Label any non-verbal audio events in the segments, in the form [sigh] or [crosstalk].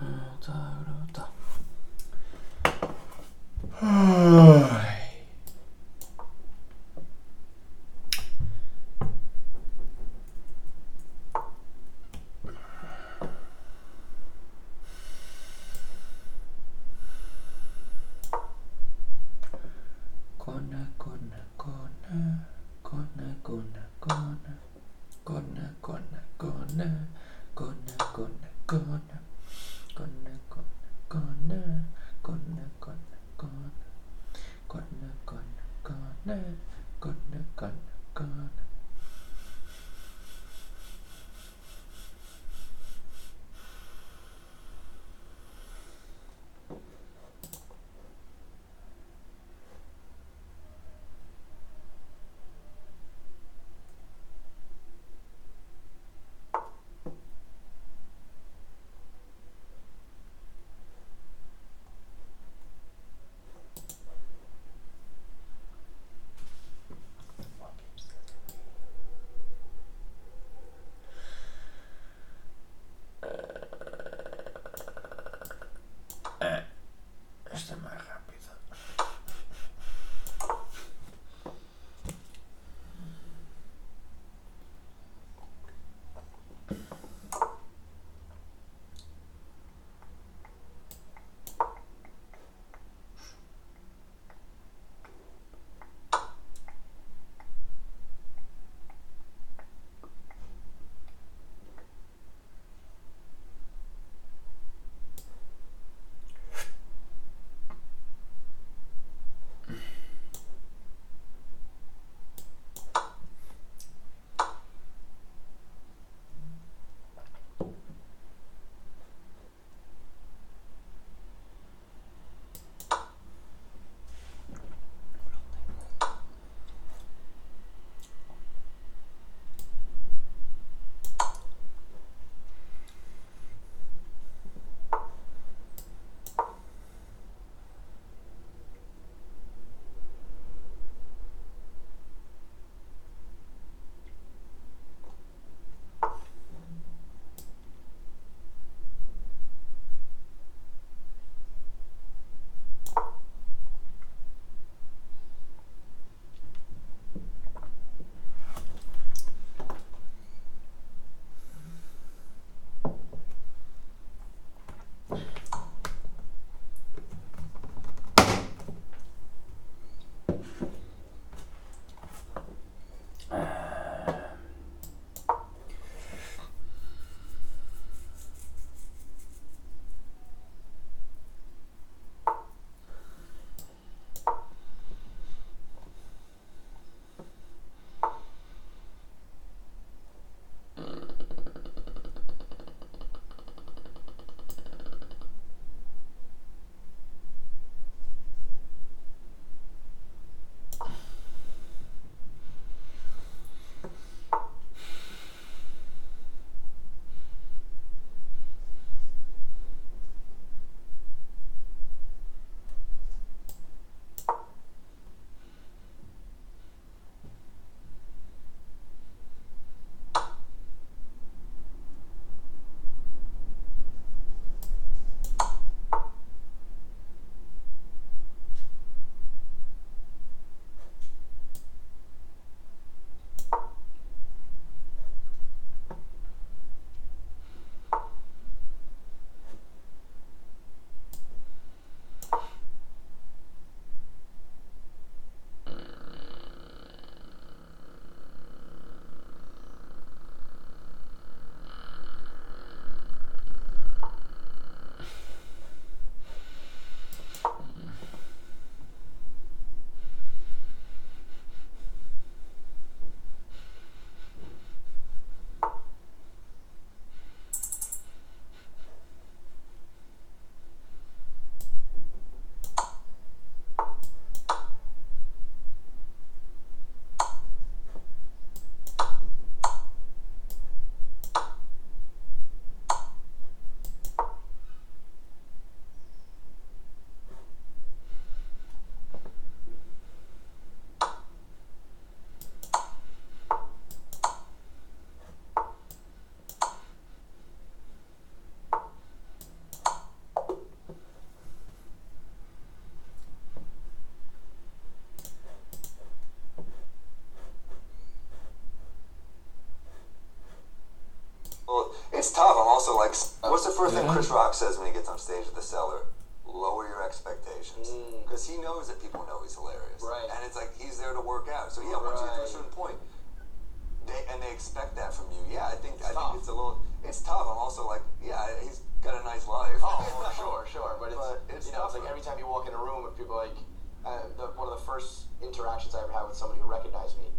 어, 자, 그러다. also like, what's the first yeah. thing Chris Rock says when he gets on stage at the cellar? Lower your expectations because mm. he knows that people know he's hilarious, right? And it's like he's there to work out. So yeah, right. once you get to a certain point, they, and they expect that from you. Yeah, I think it's I tough. think it's a little it's tough. I'm also like, yeah, he's got a nice life. Oh, [laughs] sure, sure, but it's, but it's you know, it's like every time you walk in a room with people like uh, the, one of the first interactions I ever had with somebody who recognized me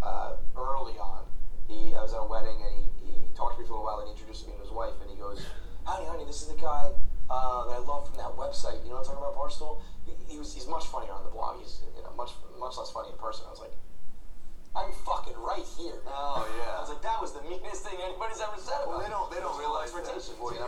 uh, early on. He I was at a wedding and he, he talked to me for a little while and he introduced me to wife and he goes, "Honey, honey, this is the guy uh, that I love from that website. You know what I'm talking about, Barstool? He, he was he's much funnier on the blog. He's you know much much less funny in person." I was like, "I'm fucking right here." Oh yeah. I was like, "That was the meanest thing anybody's ever said." About well, they don't they don't realize that. Boy, yeah.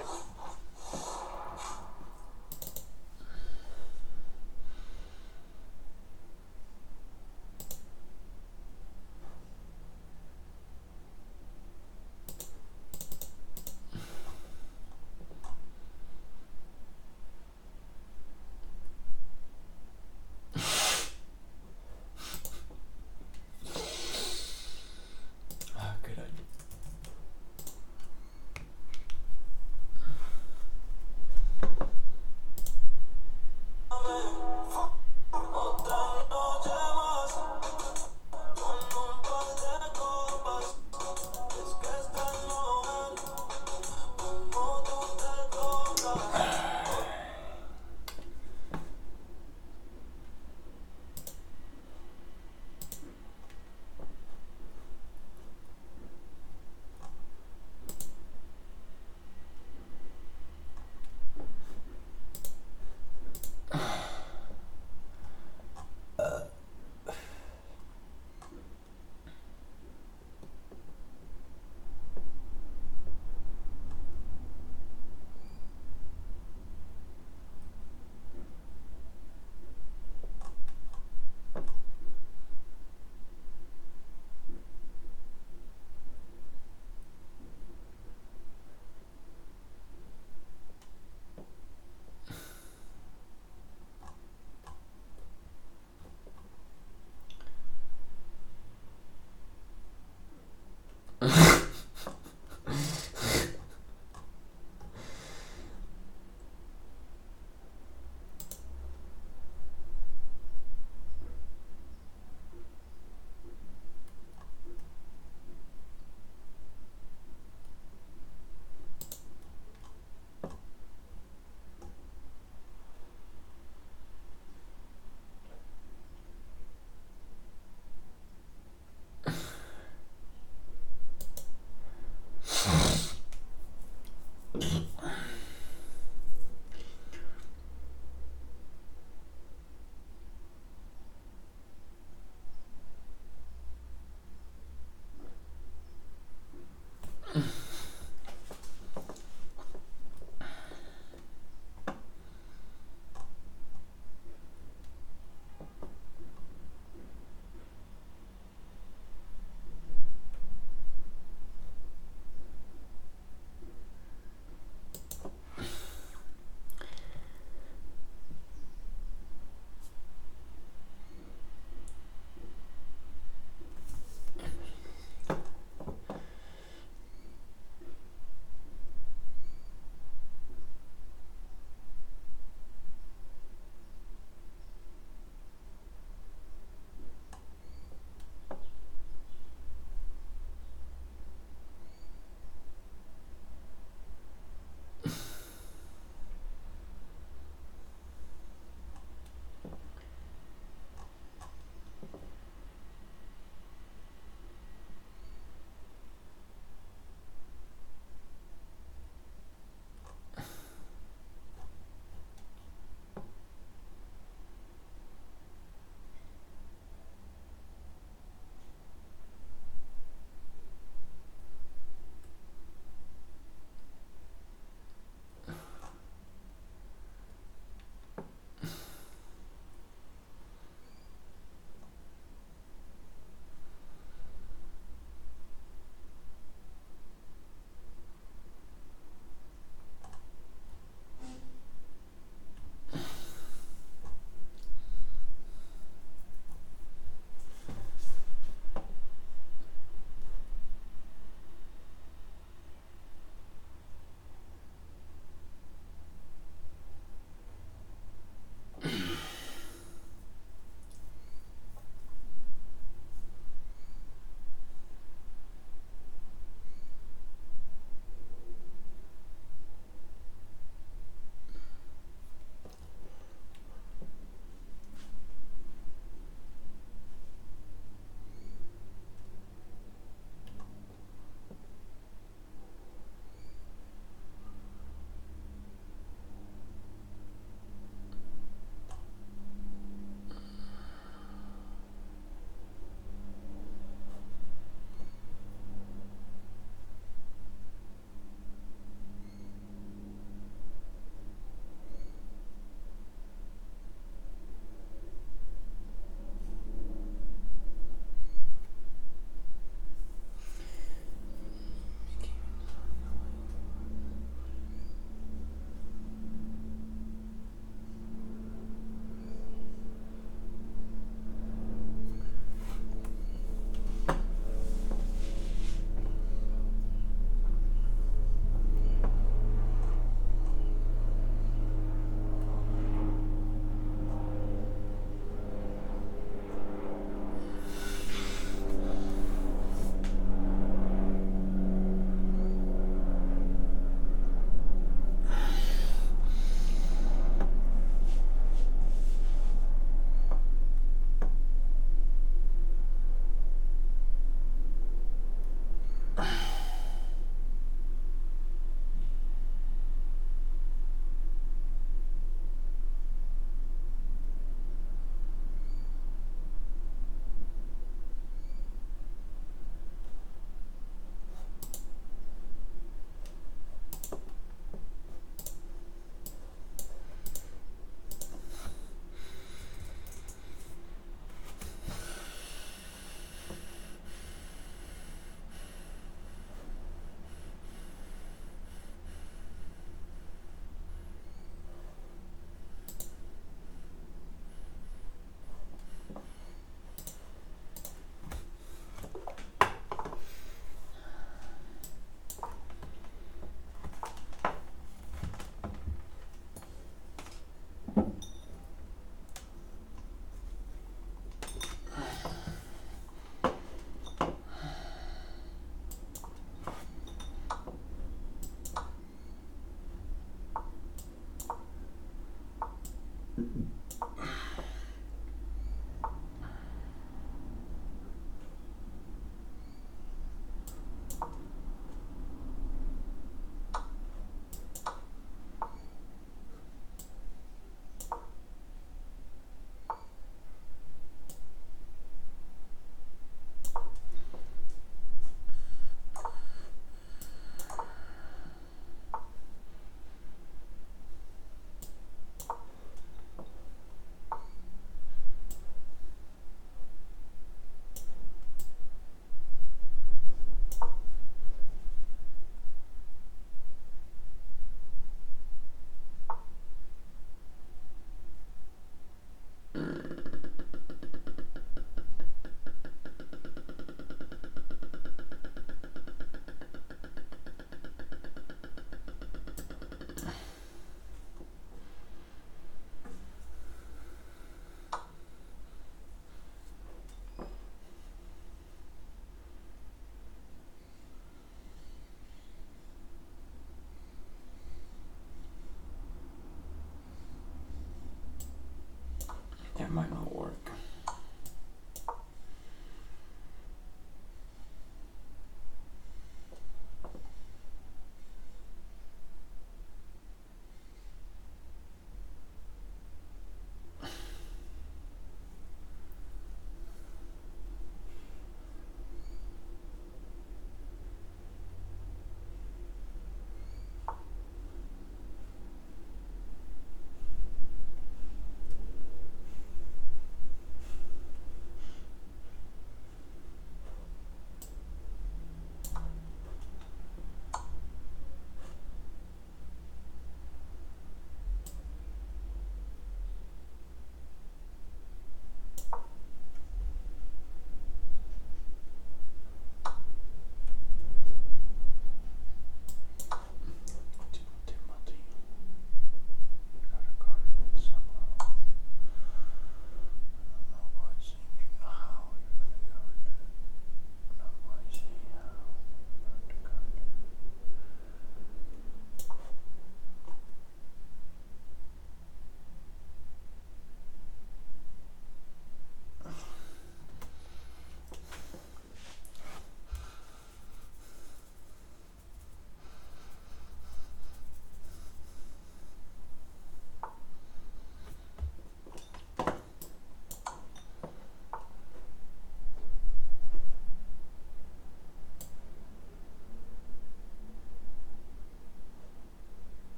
my mouth.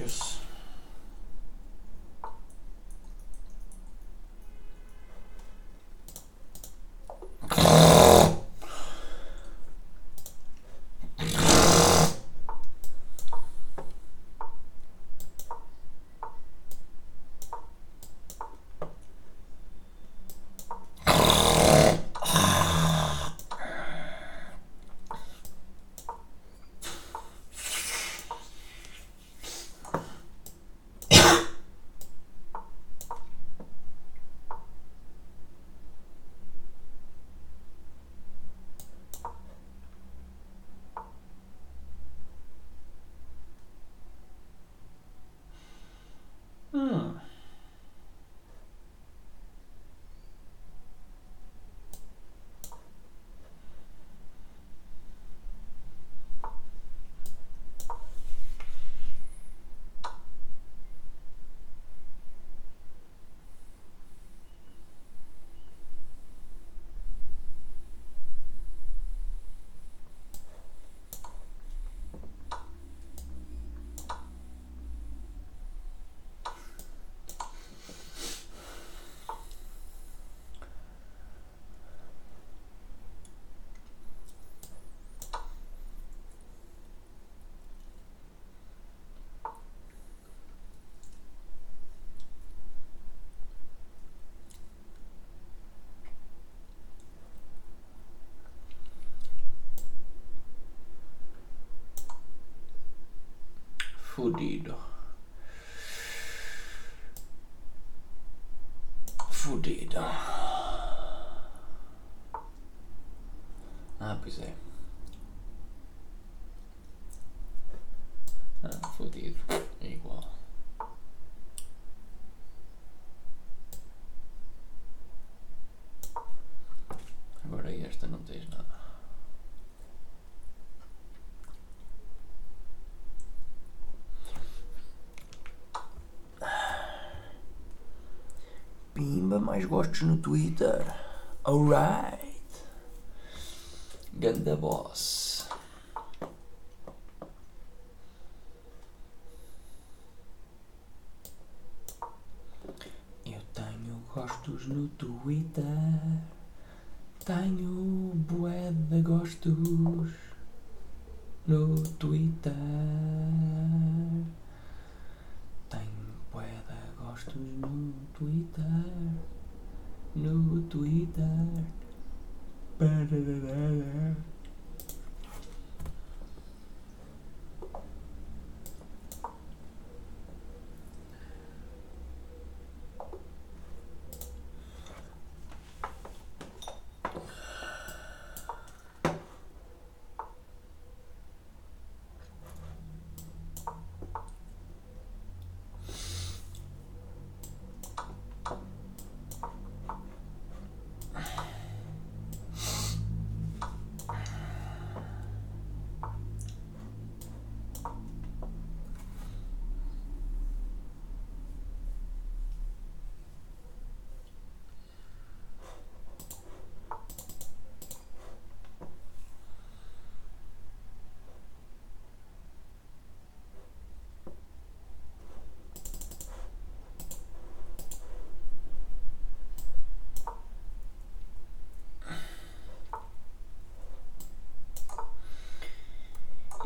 moscas. Fudido. Fudido. ah Ápice. Ah, fudido. mais gostos no Twitter. Alright. Ganda boss. Eu tenho gostos no Twitter. Tenho bué de gostos no Twitter. Tenho bué de gostos no Twitter. no Twitter.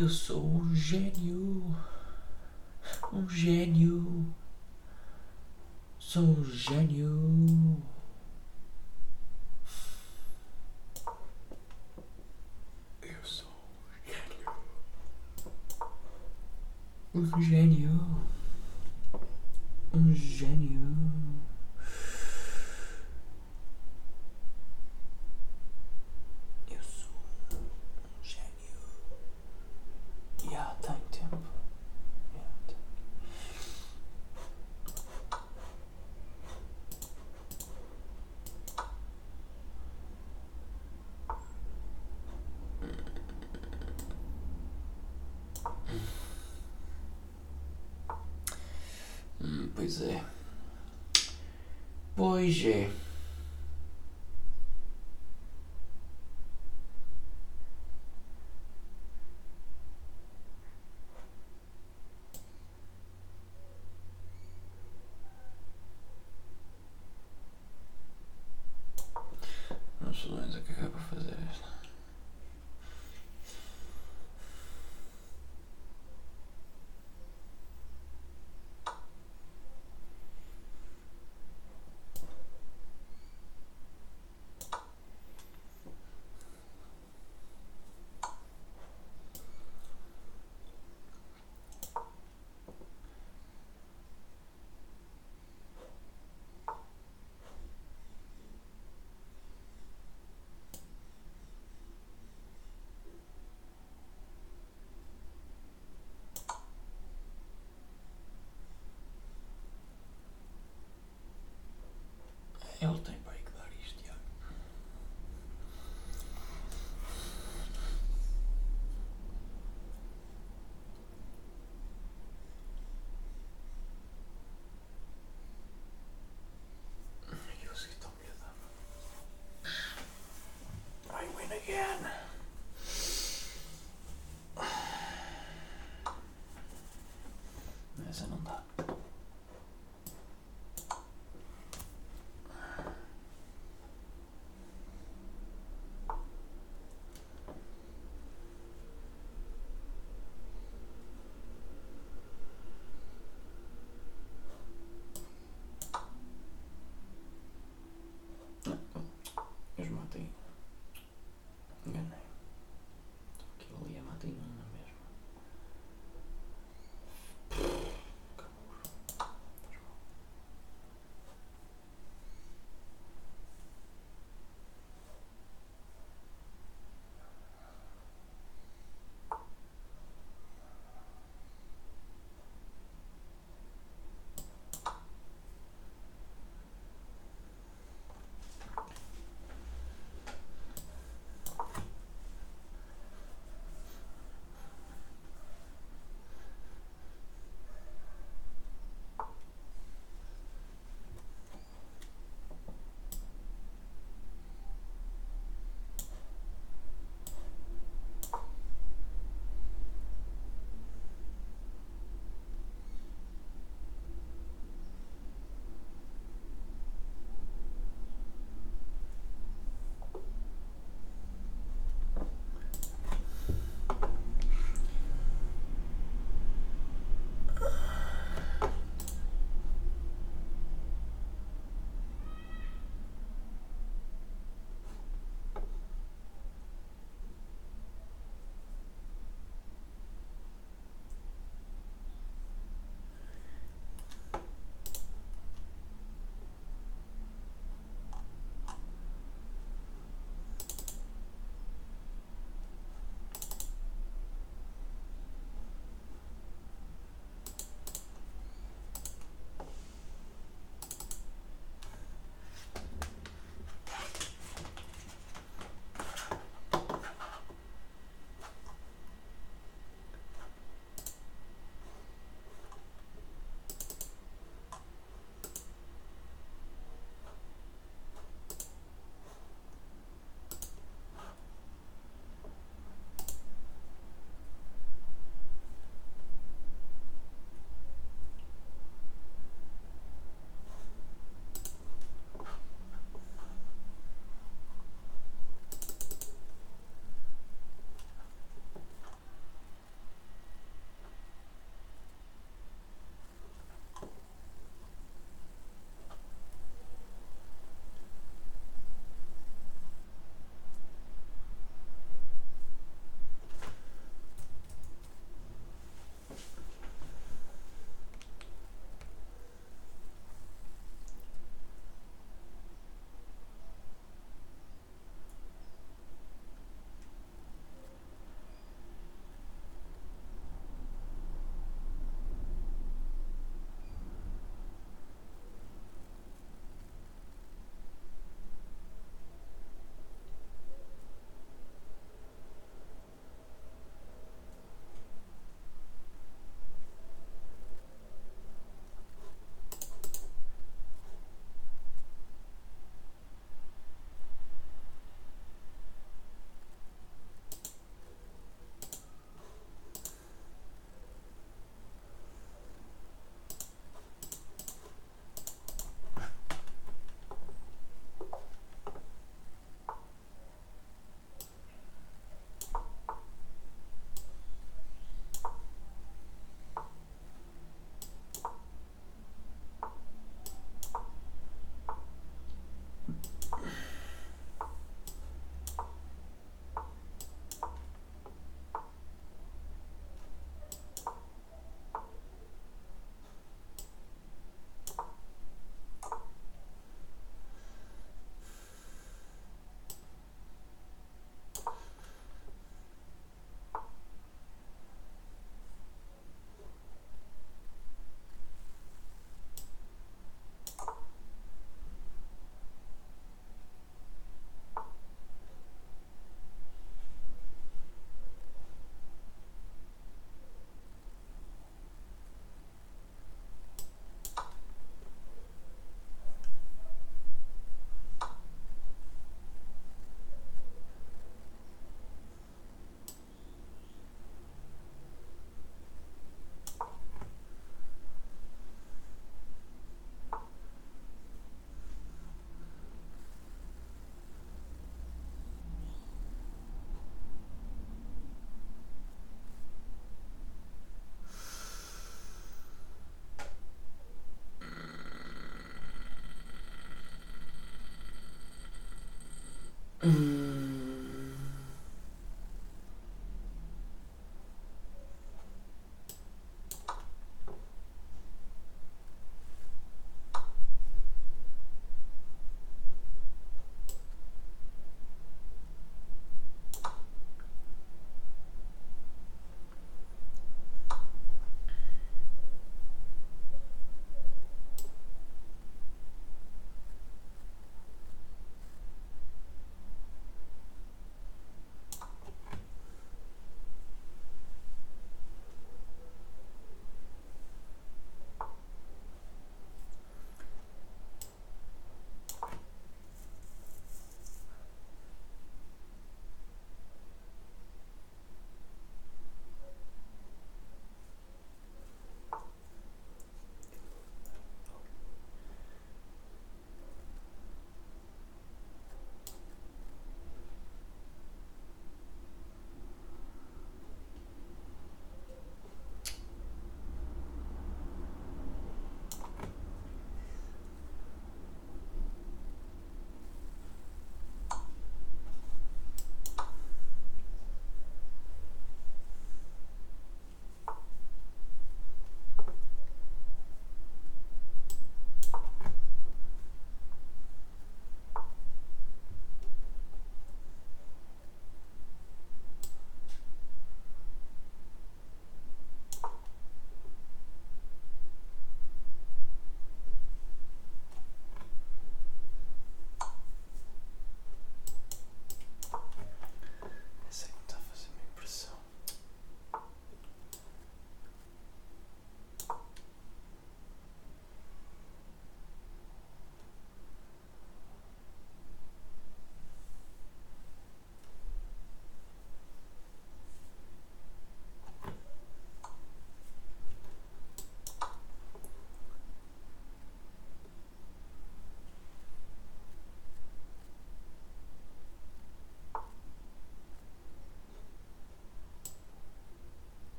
Eu sou um gênio, um gênio, sou um gênio. Pois é. Pois é.